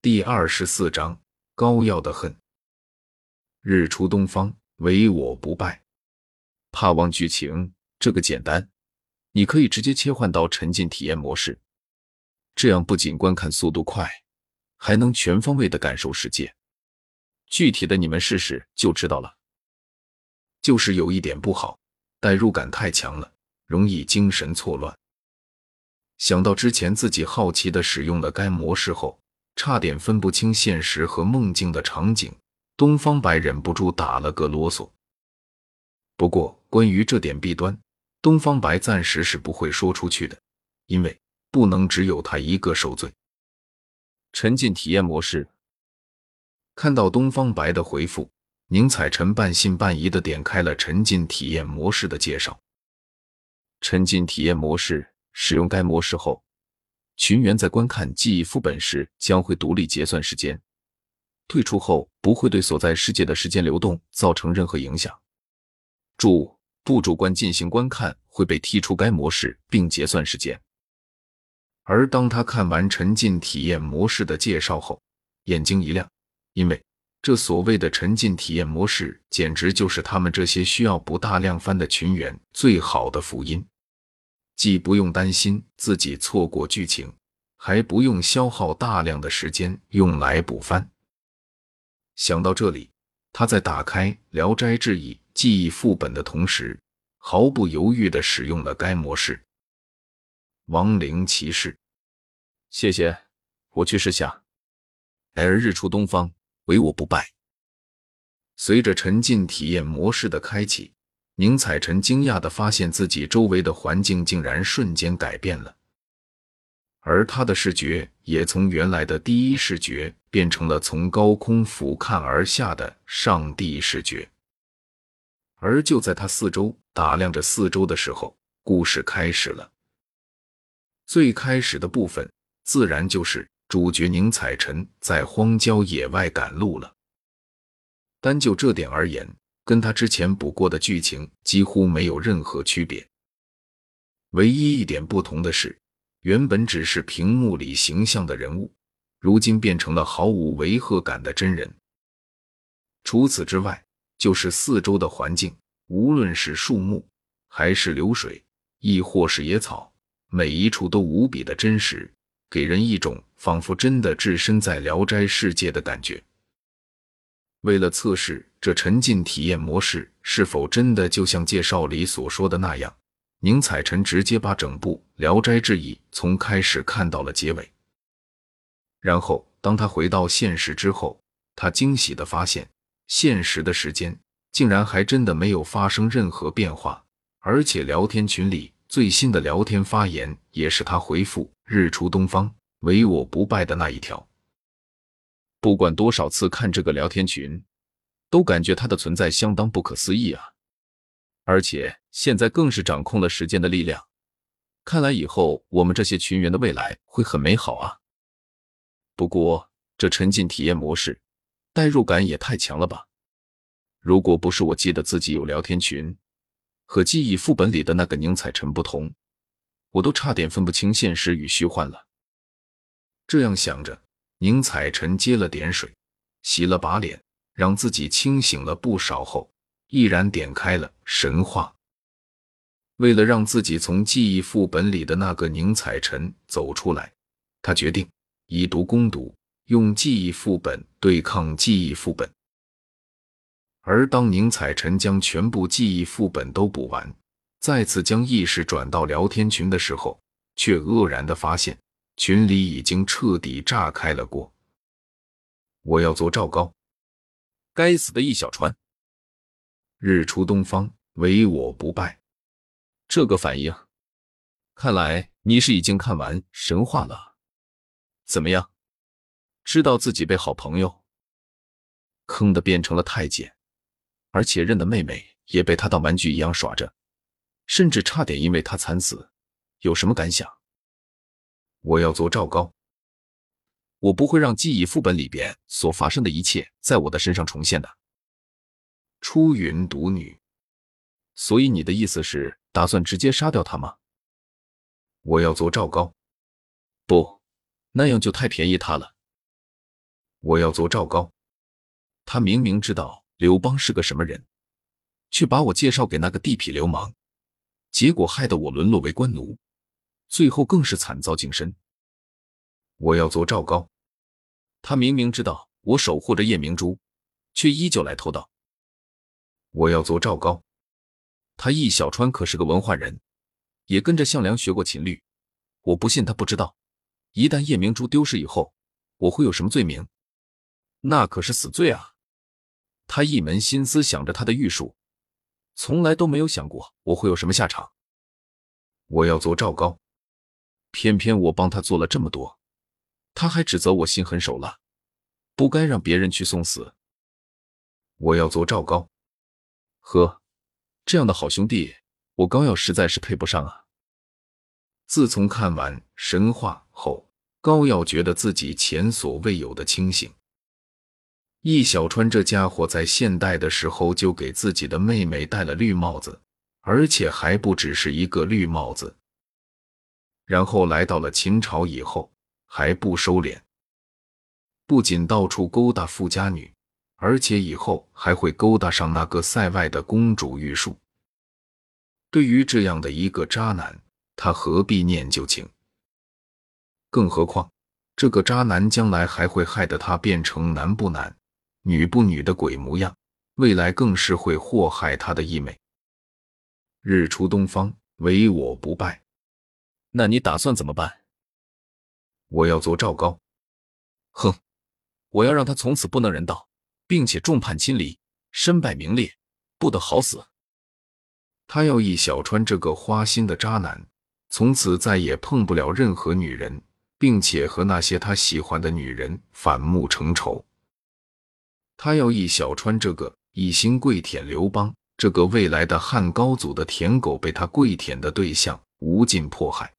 第二十四章高耀的恨。日出东方，唯我不败。怕忘剧情，这个简单，你可以直接切换到沉浸体验模式，这样不仅观看速度快，还能全方位的感受世界。具体的你们试试就知道了。就是有一点不好，代入感太强了，容易精神错乱。想到之前自己好奇的使用了该模式后。差点分不清现实和梦境的场景，东方白忍不住打了个啰嗦。不过，关于这点弊端，东方白暂时是不会说出去的，因为不能只有他一个受罪。沉浸体验模式。看到东方白的回复，宁采臣半信半疑的点开了沉浸体验模式的介绍。沉浸体验模式使用该模式后。群员在观看记忆副本时将会独立结算时间，退出后不会对所在世界的时间流动造成任何影响。注：不主观进行观看会被踢出该模式并结算时间。而当他看完沉浸体验模式的介绍后，眼睛一亮，因为这所谓的沉浸体验模式简直就是他们这些需要不大量翻的群员最好的福音。既不用担心自己错过剧情，还不用消耗大量的时间用来补番。想到这里，他在打开《聊斋志异》记忆副本的同时，毫不犹豫地使用了该模式。亡灵骑士，谢谢，我去试下。而日出东方，唯我不败。随着沉浸体验模式的开启。宁采臣惊讶地发现自己周围的环境竟然瞬间改变了，而他的视觉也从原来的第一视觉变成了从高空俯瞰而下的上帝视觉。而就在他四周打量着四周的时候，故事开始了。最开始的部分自然就是主角宁采臣在荒郊野外赶路了。单就这点而言。跟他之前补过的剧情几乎没有任何区别，唯一一点不同的是，原本只是屏幕里形象的人物，如今变成了毫无违和感的真人。除此之外，就是四周的环境，无论是树木，还是流水，亦或是野草，每一处都无比的真实，给人一种仿佛真的置身在聊斋世界的感觉。为了测试这沉浸体验模式是否真的就像介绍里所说的那样，宁采臣直接把整部《聊斋志异》从开始看到了结尾。然后，当他回到现实之后，他惊喜地发现，现实的时间竟然还真的没有发生任何变化，而且聊天群里最新的聊天发言也是他回复“日出东方，唯我不败”的那一条。不管多少次看这个聊天群，都感觉它的存在相当不可思议啊！而且现在更是掌控了时间的力量，看来以后我们这些群员的未来会很美好啊！不过这沉浸体验模式代入感也太强了吧？如果不是我记得自己有聊天群，和记忆副本里的那个宁采臣不同，我都差点分不清现实与虚幻了。这样想着。宁采臣接了点水，洗了把脸，让自己清醒了不少后，毅然点开了神话。为了让自己从记忆副本里的那个宁采臣走出来，他决定以毒攻毒，用记忆副本对抗记忆副本。而当宁采臣将全部记忆副本都补完，再次将意识转到聊天群的时候，却愕然的发现。群里已经彻底炸开了锅！我要做赵高！该死的易小川！日出东方，唯我不败！这个反应，看来你是已经看完神话了。怎么样？知道自己被好朋友坑的变成了太监，而且认的妹妹也被他当玩具一样耍着，甚至差点因为他惨死，有什么感想？我要做赵高，我不会让记忆副本里边所发生的一切在我的身上重现的。出云独女，所以你的意思是打算直接杀掉他吗？我要做赵高，不，那样就太便宜他了。我要做赵高。他明明知道刘邦是个什么人，却把我介绍给那个地痞流氓，结果害得我沦落为官奴，最后更是惨遭净身。我要做赵高。他明明知道我守护着夜明珠，却依旧来偷盗。我要做赵高。他易小川可是个文化人，也跟着项梁学过琴律。我不信他不知道，一旦夜明珠丢失以后，我会有什么罪名？那可是死罪啊！他一门心思想着他的玉术，从来都没有想过我会有什么下场。我要做赵高，偏偏我帮他做了这么多，他还指责我心狠手辣，不该让别人去送死。我要做赵高，呵，这样的好兄弟，我高耀实在是配不上啊！自从看完神话后，高耀觉得自己前所未有的清醒。易小川这家伙在现代的时候就给自己的妹妹戴了绿帽子，而且还不只是一个绿帽子。然后来到了秦朝以后，还不收敛，不仅到处勾搭富家女，而且以后还会勾搭上那个塞外的公主玉树。对于这样的一个渣男，他何必念旧情？更何况这个渣男将来还会害得他变成男不男。女不女的鬼模样，未来更是会祸害他的义妹。日出东方，唯我不败。那你打算怎么办？我要做赵高。哼，我要让他从此不能人道，并且众叛亲离，身败名裂，不得好死。他要易小川这个花心的渣男，从此再也碰不了任何女人，并且和那些他喜欢的女人反目成仇。他要易小川这个一心跪舔刘邦，这个未来的汉高祖的舔狗被他跪舔的对象无尽迫害。